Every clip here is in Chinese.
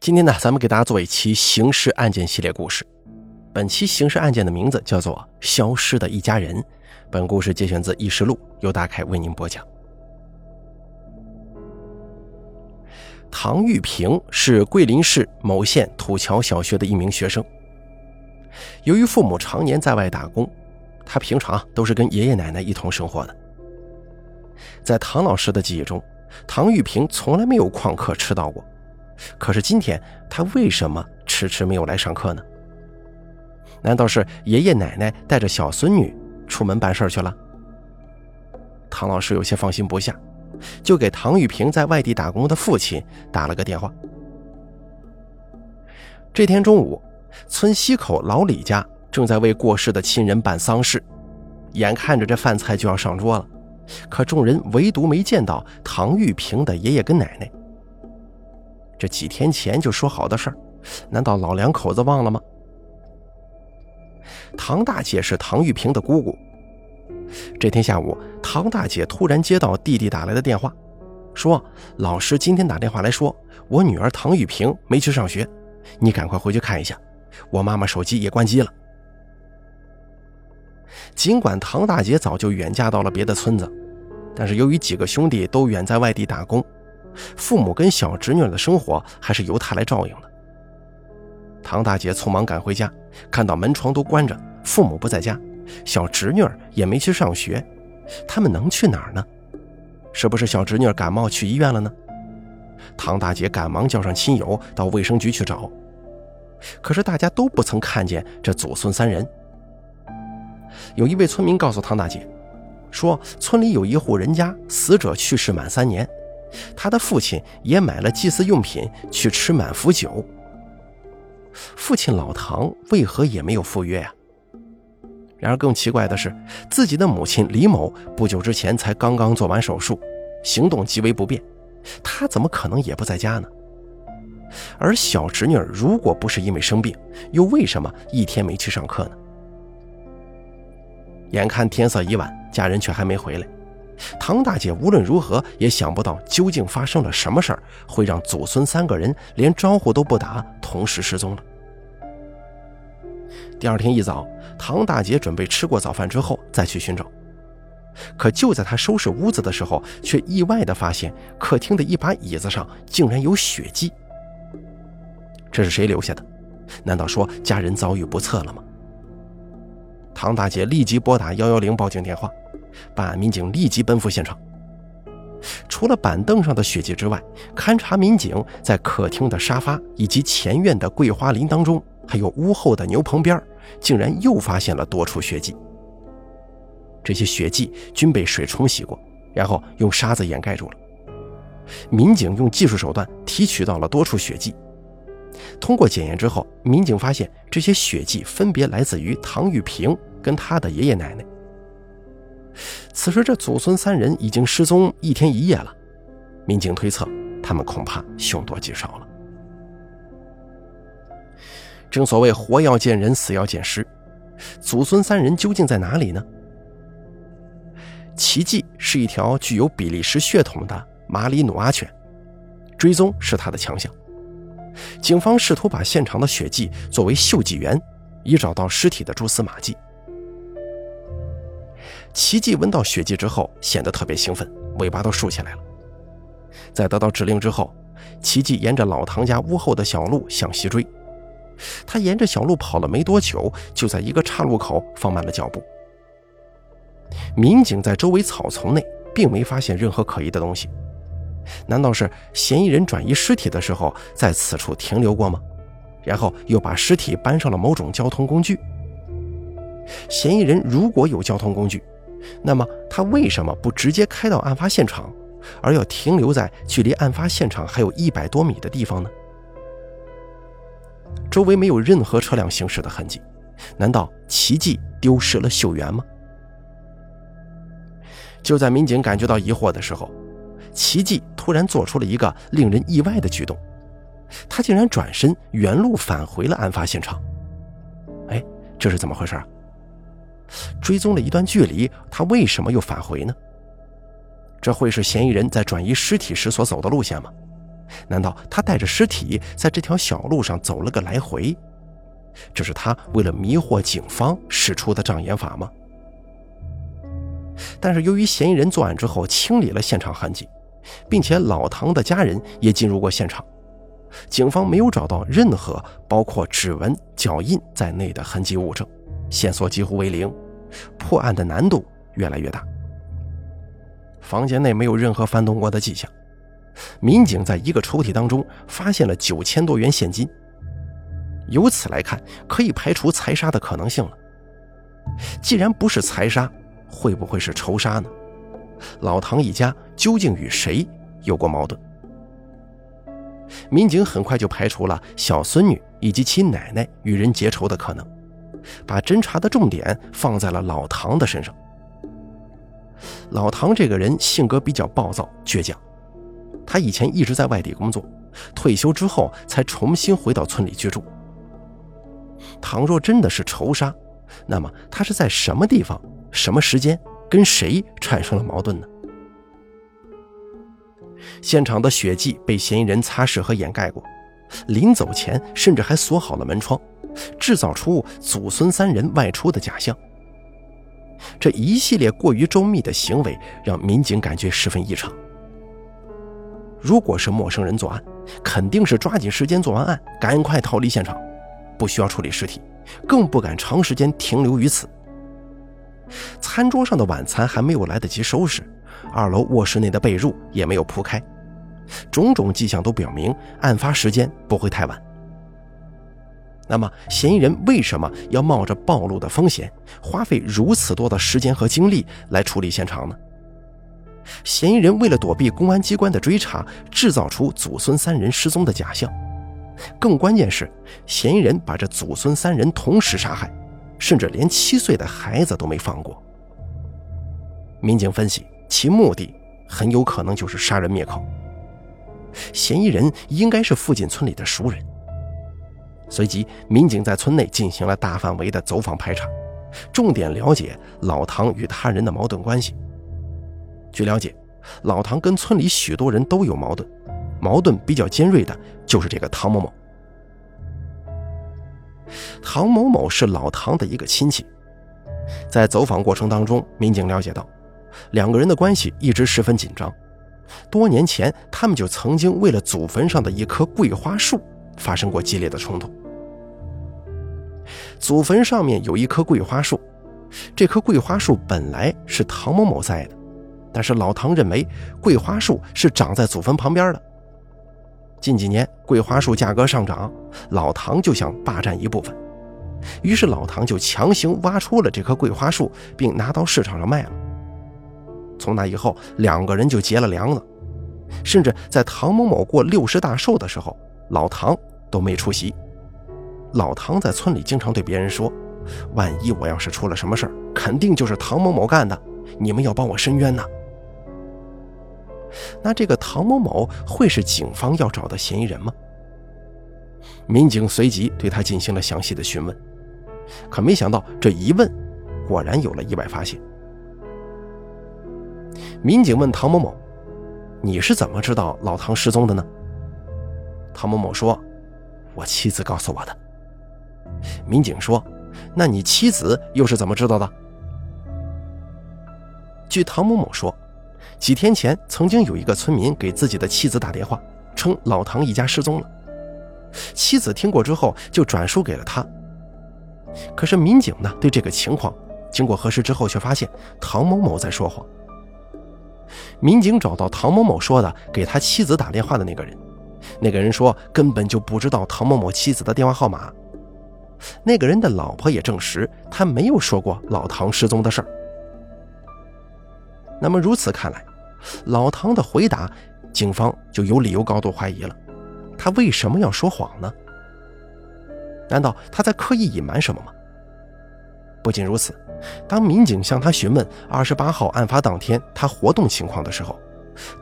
今天呢，咱们给大家做一期刑事案件系列故事。本期刑事案件的名字叫做《消失的一家人》。本故事节选自《异事录》，由大凯为您播讲。唐玉平是桂林市某县土桥小学的一名学生。由于父母常年在外打工，他平常都是跟爷爷奶奶一同生活的。在唐老师的记忆中，唐玉平从来没有旷课迟到过。可是今天他为什么迟迟没有来上课呢？难道是爷爷奶奶带着小孙女出门办事去了？唐老师有些放心不下，就给唐玉平在外地打工的父亲打了个电话。这天中午，村西口老李家正在为过世的亲人办丧事，眼看着这饭菜就要上桌了，可众人唯独没见到唐玉平的爷爷跟奶奶。这几天前就说好的事儿，难道老两口子忘了吗？唐大姐是唐玉平的姑姑。这天下午，唐大姐突然接到弟弟打来的电话，说老师今天打电话来说，我女儿唐玉平没去上学，你赶快回去看一下。我妈妈手机也关机了。尽管唐大姐早就远嫁到了别的村子，但是由于几个兄弟都远在外地打工。父母跟小侄女的生活还是由他来照应的。唐大姐匆忙赶回家，看到门窗都关着，父母不在家，小侄女也没去上学，他们能去哪儿呢？是不是小侄女感冒去医院了呢？唐大姐赶忙叫上亲友到卫生局去找，可是大家都不曾看见这祖孙三人。有一位村民告诉唐大姐，说村里有一户人家，死者去世满三年。他的父亲也买了祭祀用品去吃满福酒。父亲老唐为何也没有赴约呀？然而更奇怪的是，自己的母亲李某不久之前才刚刚做完手术，行动极为不便，他怎么可能也不在家呢？而小侄女如果不是因为生病，又为什么一天没去上课呢？眼看天色已晚，家人却还没回来。唐大姐无论如何也想不到究竟发生了什么事儿，会让祖孙三个人连招呼都不打，同时失踪了。第二天一早，唐大姐准备吃过早饭之后再去寻找，可就在她收拾屋子的时候，却意外地发现客厅的一把椅子上竟然有血迹。这是谁留下的？难道说家人遭遇不测了吗？唐大姐立即拨打幺幺零报警电话。办案民警立即奔赴现场。除了板凳上的血迹之外，勘查民警在客厅的沙发以及前院的桂花林当中，还有屋后的牛棚边，竟然又发现了多处血迹。这些血迹均被水冲洗过，然后用沙子掩盖住了。民警用技术手段提取到了多处血迹。通过检验之后，民警发现这些血迹分别来自于唐玉平跟他的爷爷奶奶。此时，这祖孙三人已经失踪一天一夜了。民警推测，他们恐怕凶多吉少了。正所谓“活要见人，死要见尸”，祖孙三人究竟在哪里呢？奇迹是一条具有比利时血统的马里努阿犬，追踪是他的强项。警方试图把现场的血迹作为嗅迹源，以找到尸体的蛛丝马迹。奇迹闻到血迹之后，显得特别兴奋，尾巴都竖起来了。在得到指令之后，奇迹沿着老唐家屋后的小路向西追。他沿着小路跑了没多久，就在一个岔路口放慢了脚步。民警在周围草丛内并没发现任何可疑的东西。难道是嫌疑人转移尸体的时候在此处停留过吗？然后又把尸体搬上了某种交通工具？嫌疑人如果有交通工具，那么他为什么不直接开到案发现场，而要停留在距离案发现场还有一百多米的地方呢？周围没有任何车辆行驶的痕迹，难道奇迹丢失了秀媛吗？就在民警感觉到疑惑的时候，奇迹突然做出了一个令人意外的举动，他竟然转身原路返回了案发现场。哎，这是怎么回事啊？追踪了一段距离，他为什么又返回呢？这会是嫌疑人在转移尸体时所走的路线吗？难道他带着尸体在这条小路上走了个来回？这是他为了迷惑警方使出的障眼法吗？但是由于嫌疑人作案之后清理了现场痕迹，并且老唐的家人也进入过现场，警方没有找到任何包括指纹、脚印在内的痕迹物证，线索几乎为零，破案的难度越来越大。房间内没有任何翻动过的迹象，民警在一个抽屉当中发现了九千多元现金。由此来看，可以排除财杀的可能性了。既然不是财杀，会不会是仇杀呢？老唐一家究竟与谁有过矛盾？民警很快就排除了小孙女以及其奶奶与人结仇的可能，把侦查的重点放在了老唐的身上。老唐这个人性格比较暴躁倔强，他以前一直在外地工作，退休之后才重新回到村里居住。倘若真的是仇杀，那么他是在什么地方、什么时间跟谁产生了矛盾呢？现场的血迹被嫌疑人擦拭和掩盖过，临走前甚至还锁好了门窗，制造出祖孙三人外出的假象。这一系列过于周密的行为让民警感觉十分异常。如果是陌生人作案，肯定是抓紧时间做完案，赶快逃离现场。不需要处理尸体，更不敢长时间停留于此。餐桌上的晚餐还没有来得及收拾，二楼卧室内的被褥也没有铺开，种种迹象都表明案发时间不会太晚。那么，嫌疑人为什么要冒着暴露的风险，花费如此多的时间和精力来处理现场呢？嫌疑人为了躲避公安机关的追查，制造出祖孙三人失踪的假象。更关键是，嫌疑人把这祖孙三人同时杀害，甚至连七岁的孩子都没放过。民警分析，其目的很有可能就是杀人灭口。嫌疑人应该是附近村里的熟人。随即，民警在村内进行了大范围的走访排查，重点了解老唐与他人的矛盾关系。据了解，老唐跟村里许多人都有矛盾。矛盾比较尖锐的就是这个唐某某。唐某某是老唐的一个亲戚，在走访过程当中，民警了解到，两个人的关系一直十分紧张。多年前，他们就曾经为了祖坟上的一棵桂花树发生过激烈的冲突。祖坟上面有一棵桂花树，这棵桂花树本来是唐某某栽的，但是老唐认为桂花树是长在祖坟旁边的。近几年桂花树价格上涨，老唐就想霸占一部分，于是老唐就强行挖出了这棵桂花树，并拿到市场上卖了。从那以后，两个人就结了梁子，甚至在唐某某过六十大寿的时候，老唐都没出席。老唐在村里经常对别人说：“万一我要是出了什么事儿，肯定就是唐某某干的，你们要帮我伸冤呐。”那这个唐某某会是警方要找的嫌疑人吗？民警随即对他进行了详细的询问，可没想到这一问，果然有了意外发现。民警问唐某某：“你是怎么知道老唐失踪的呢？”唐某某说：“我妻子告诉我的。”民警说：“那你妻子又是怎么知道的？”据唐某某说。几天前，曾经有一个村民给自己的妻子打电话，称老唐一家失踪了。妻子听过之后，就转述给了他。可是民警呢，对这个情况经过核实之后，却发现唐某某在说谎。民警找到唐某某说的给他妻子打电话的那个人，那个人说根本就不知道唐某某妻子的电话号码。那个人的老婆也证实，他没有说过老唐失踪的事儿。那么如此看来。老唐的回答，警方就有理由高度怀疑了。他为什么要说谎呢？难道他在刻意隐瞒什么吗？不仅如此，当民警向他询问二十八号案发当天他活动情况的时候，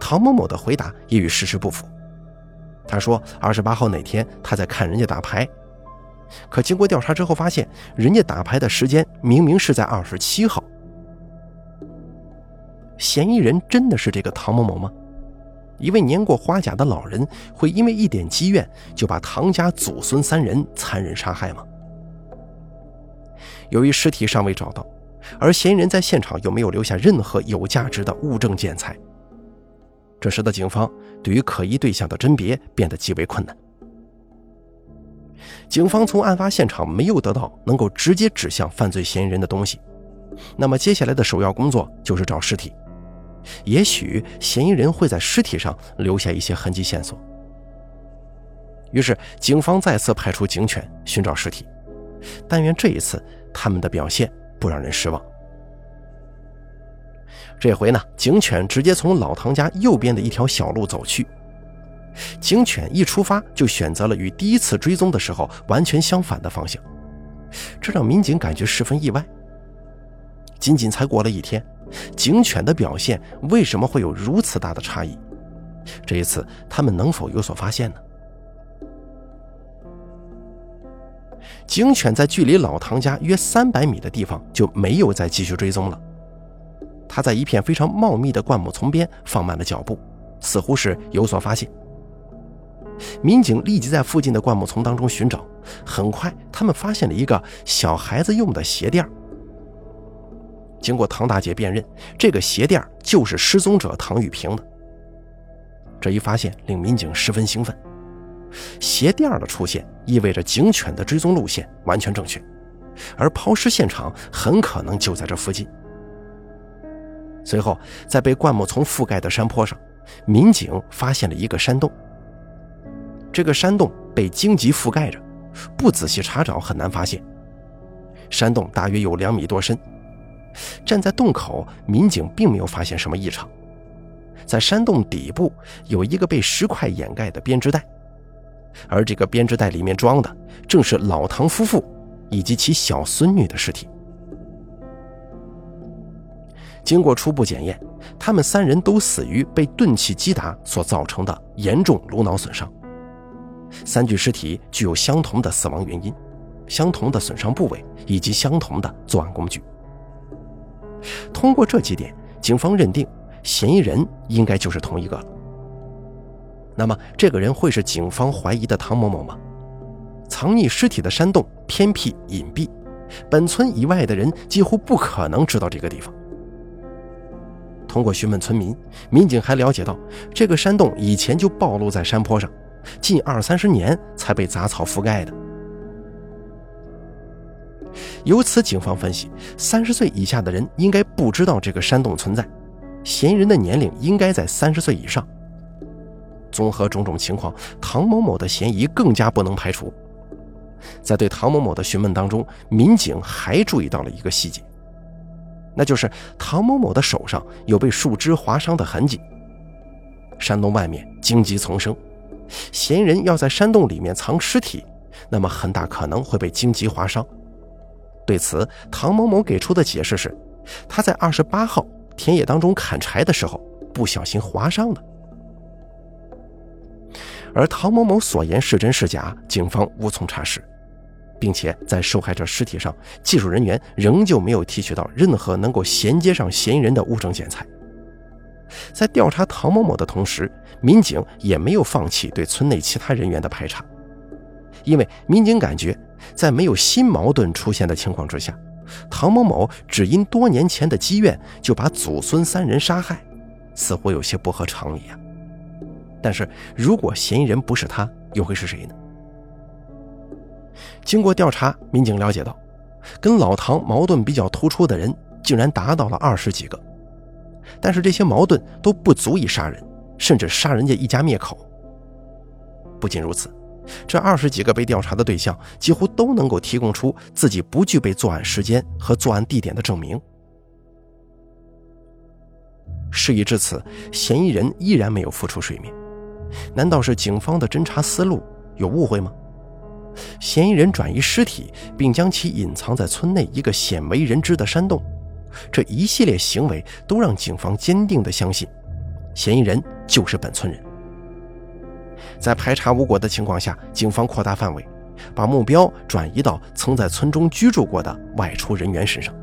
唐某某的回答也与事实不符。他说二十八号那天他在看人家打牌，可经过调查之后发现，人家打牌的时间明明是在二十七号。嫌疑人真的是这个唐某某吗？一位年过花甲的老人会因为一点积怨就把唐家祖孙三人残忍杀害吗？由于尸体尚未找到，而嫌疑人在现场又没有留下任何有价值的物证建材，这使得警方对于可疑对象的甄别变得极为困难。警方从案发现场没有得到能够直接指向犯罪嫌疑人的东西，那么接下来的首要工作就是找尸体。也许嫌疑人会在尸体上留下一些痕迹线索。于是，警方再次派出警犬寻找尸体，但愿这一次他们的表现不让人失望。这回呢，警犬直接从老唐家右边的一条小路走去。警犬一出发就选择了与第一次追踪的时候完全相反的方向，这让民警感觉十分意外。仅仅才过了一天。警犬的表现为什么会有如此大的差异？这一次他们能否有所发现呢？警犬在距离老唐家约三百米的地方就没有再继续追踪了，他在一片非常茂密的灌木丛边放慢了脚步，似乎是有所发现。民警立即在附近的灌木丛当中寻找，很快他们发现了一个小孩子用的鞋垫经过唐大姐辨认，这个鞋垫就是失踪者唐玉平的。这一发现令民警十分兴奋，鞋垫的出现意味着警犬的追踪路线完全正确，而抛尸现场很可能就在这附近。随后，在被灌木丛覆盖的山坡上，民警发现了一个山洞。这个山洞被荆棘覆盖着，不仔细查找很难发现。山洞大约有两米多深。站在洞口，民警并没有发现什么异常。在山洞底部有一个被石块掩盖的编织袋，而这个编织袋里面装的正是老唐夫妇以及其小孙女的尸体。经过初步检验，他们三人都死于被钝器击打所造成的严重颅脑损伤。三具尸体具有相同的死亡原因、相同的损伤部位以及相同的作案工具。通过这几点，警方认定嫌疑人应该就是同一个。那么，这个人会是警方怀疑的唐某某吗？藏匿尸体的山洞偏僻隐蔽，本村以外的人几乎不可能知道这个地方。通过询问村民，民警还了解到，这个山洞以前就暴露在山坡上，近二三十年才被杂草覆盖的。由此，警方分析，三十岁以下的人应该不知道这个山洞存在，嫌疑人的年龄应该在三十岁以上。综合种种情况，唐某某的嫌疑更加不能排除。在对唐某某的询问当中，民警还注意到了一个细节，那就是唐某某的手上有被树枝划伤的痕迹。山洞外面荆棘丛生，嫌疑人要在山洞里面藏尸体，那么很大可能会被荆棘划伤。对此，唐某某给出的解释是，他在二十八号田野当中砍柴的时候不小心划伤的。而唐某某所言是真是假，警方无从查实，并且在受害者尸体上，技术人员仍旧没有提取到任何能够衔接上嫌疑人的物证建材。在调查唐某某的同时，民警也没有放弃对村内其他人员的排查，因为民警感觉。在没有新矛盾出现的情况之下，唐某某只因多年前的积怨就把祖孙三人杀害，似乎有些不合常理啊。但是如果嫌疑人不是他，又会是谁呢？经过调查，民警了解到，跟老唐矛盾比较突出的人竟然达到了二十几个，但是这些矛盾都不足以杀人，甚至杀人家一家灭口。不仅如此。这二十几个被调查的对象几乎都能够提供出自己不具备作案时间和作案地点的证明。事已至此，嫌疑人依然没有浮出水面，难道是警方的侦查思路有误会吗？嫌疑人转移尸体，并将其隐藏在村内一个鲜为人知的山洞，这一系列行为都让警方坚定地相信，嫌疑人就是本村人。在排查无果的情况下，警方扩大范围，把目标转移到曾在村中居住过的外出人员身上。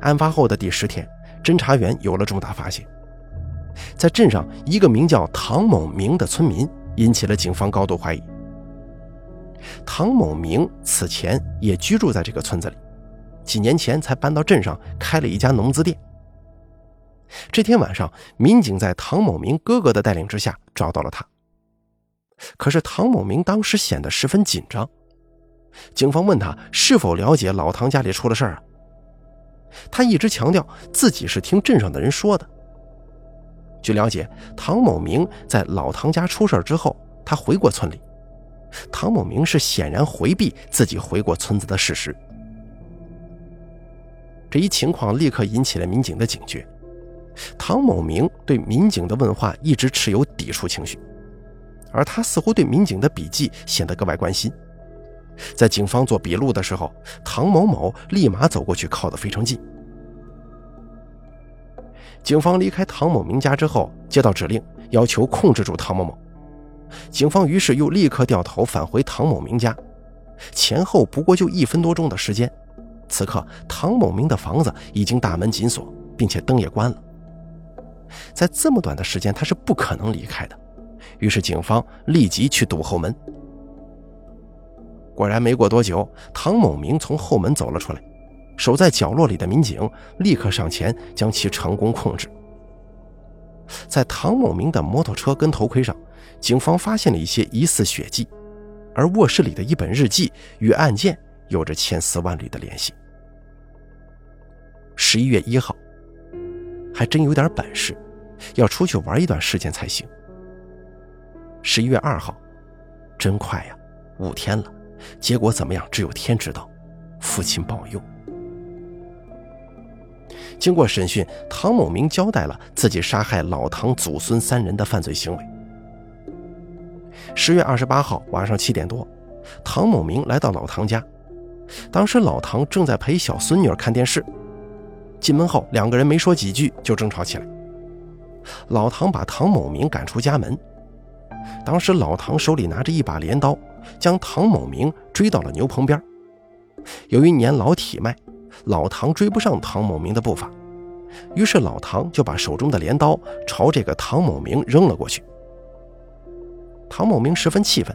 案发后的第十天，侦查员有了重大发现：在镇上一个名叫唐某明的村民引起了警方高度怀疑。唐某明此前也居住在这个村子里，几年前才搬到镇上开了一家农资店。这天晚上，民警在唐某明哥哥的带领之下找到了他。可是唐某明当时显得十分紧张。警方问他是否了解老唐家里出了事儿啊？他一直强调自己是听镇上的人说的。据了解，唐某明在老唐家出事之后，他回过村里。唐某明是显然回避自己回过村子的事实。这一情况立刻引起了民警的警觉。唐某明对民警的问话一直持有抵触情绪，而他似乎对民警的笔记显得格外关心。在警方做笔录的时候，唐某某立马走过去，靠得非常近。警方离开唐某明家之后，接到指令，要求控制住唐某某。警方于是又立刻掉头返回唐某明家，前后不过就一分多钟的时间。此刻，唐某明的房子已经大门紧锁，并且灯也关了。在这么短的时间，他是不可能离开的。于是，警方立即去堵后门。果然，没过多久，唐某明从后门走了出来。守在角落里的民警立刻上前将其成功控制。在唐某明的摩托车跟头盔上，警方发现了一些疑似血迹，而卧室里的一本日记与案件有着千丝万缕的联系。十一月一号，还真有点本事，要出去玩一段时间才行。十一月二号，真快呀，五天了。结果怎么样？只有天知道。父亲保佑。经过审讯，唐某明交代了自己杀害老唐祖孙三人的犯罪行为。十月二十八号晚上七点多，唐某明来到老唐家，当时老唐正在陪小孙女儿看电视。进门后，两个人没说几句就争吵起来。老唐把唐某明赶出家门。当时老唐手里拿着一把镰刀。将唐某明追到了牛棚边。由于年老体迈，老唐追不上唐某明的步伐，于是老唐就把手中的镰刀朝这个唐某明扔了过去。唐某明十分气愤，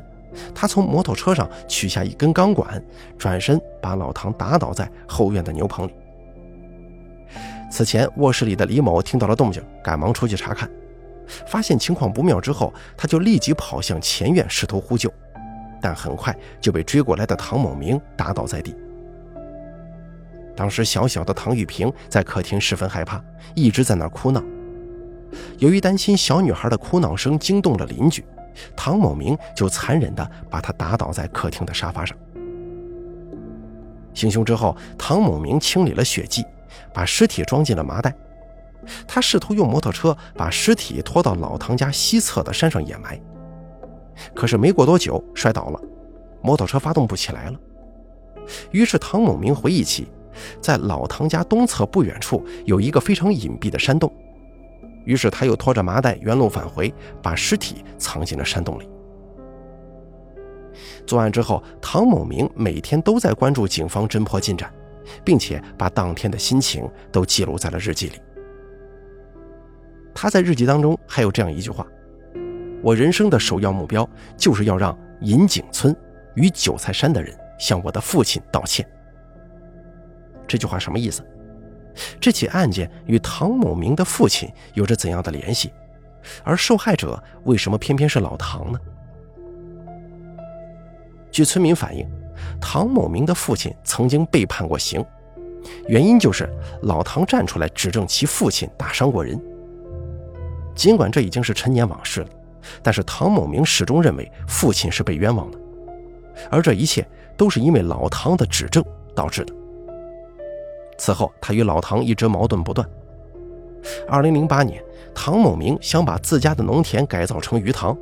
他从摩托车上取下一根钢管，转身把老唐打倒在后院的牛棚里。此前卧室里的李某听到了动静，赶忙出去查看，发现情况不妙之后，他就立即跑向前院，试图呼救。但很快就被追过来的唐某明打倒在地。当时小小的唐玉萍在客厅十分害怕，一直在那哭闹。由于担心小女孩的哭闹声惊动了邻居，唐某明就残忍地把他打倒在客厅的沙发上。行凶之后，唐某明清理了血迹，把尸体装进了麻袋。他试图用摩托车把尸体拖到老唐家西侧的山上掩埋。可是没过多久，摔倒了，摩托车发动不起来了。于是唐某明回忆起，在老唐家东侧不远处有一个非常隐蔽的山洞。于是他又拖着麻袋原路返回，把尸体藏进了山洞里。作案之后，唐某明每天都在关注警方侦破进展，并且把当天的心情都记录在了日记里。他在日记当中还有这样一句话。我人生的首要目标就是要让银井村与韭菜山的人向我的父亲道歉。这句话什么意思？这起案件与唐某明的父亲有着怎样的联系？而受害者为什么偏偏是老唐呢？据村民反映，唐某明的父亲曾经被判过刑，原因就是老唐站出来指证其父亲打伤过人。尽管这已经是陈年往事了。但是唐某明始终认为父亲是被冤枉的，而这一切都是因为老唐的指证导致的。此后，他与老唐一直矛盾不断。二零零八年，唐某明想把自家的农田改造成鱼塘，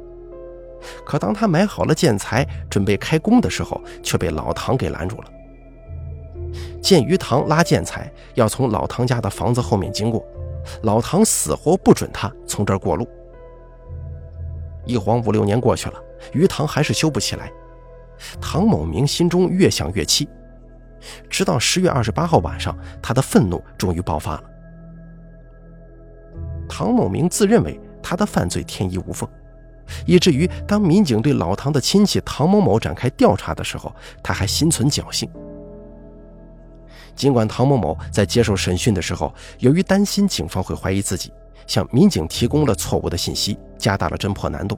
可当他买好了建材准备开工的时候，却被老唐给拦住了。建鱼塘拉建材要从老唐家的房子后面经过，老唐死活不准他从这儿过路。一晃五六年过去了，鱼塘还是修不起来。唐某明心中越想越气，直到十月二十八号晚上，他的愤怒终于爆发了。唐某明自认为他的犯罪天衣无缝，以至于当民警对老唐的亲戚唐某某展开调查的时候，他还心存侥幸。尽管唐某某在接受审讯的时候，由于担心警方会怀疑自己，向民警提供了错误的信息，加大了侦破难度，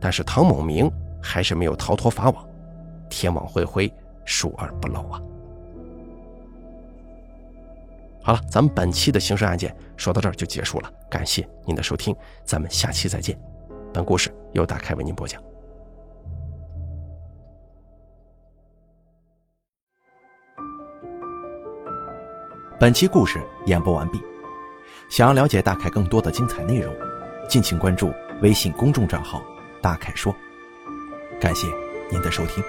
但是唐某明还是没有逃脱法网，天网恢恢，疏而不漏啊！好了，咱们本期的刑事案件说到这儿就结束了，感谢您的收听，咱们下期再见。本故事由大凯为您播讲。本期故事演播完毕。想要了解大凯更多的精彩内容，敬请关注微信公众账号“大凯说”。感谢您的收听。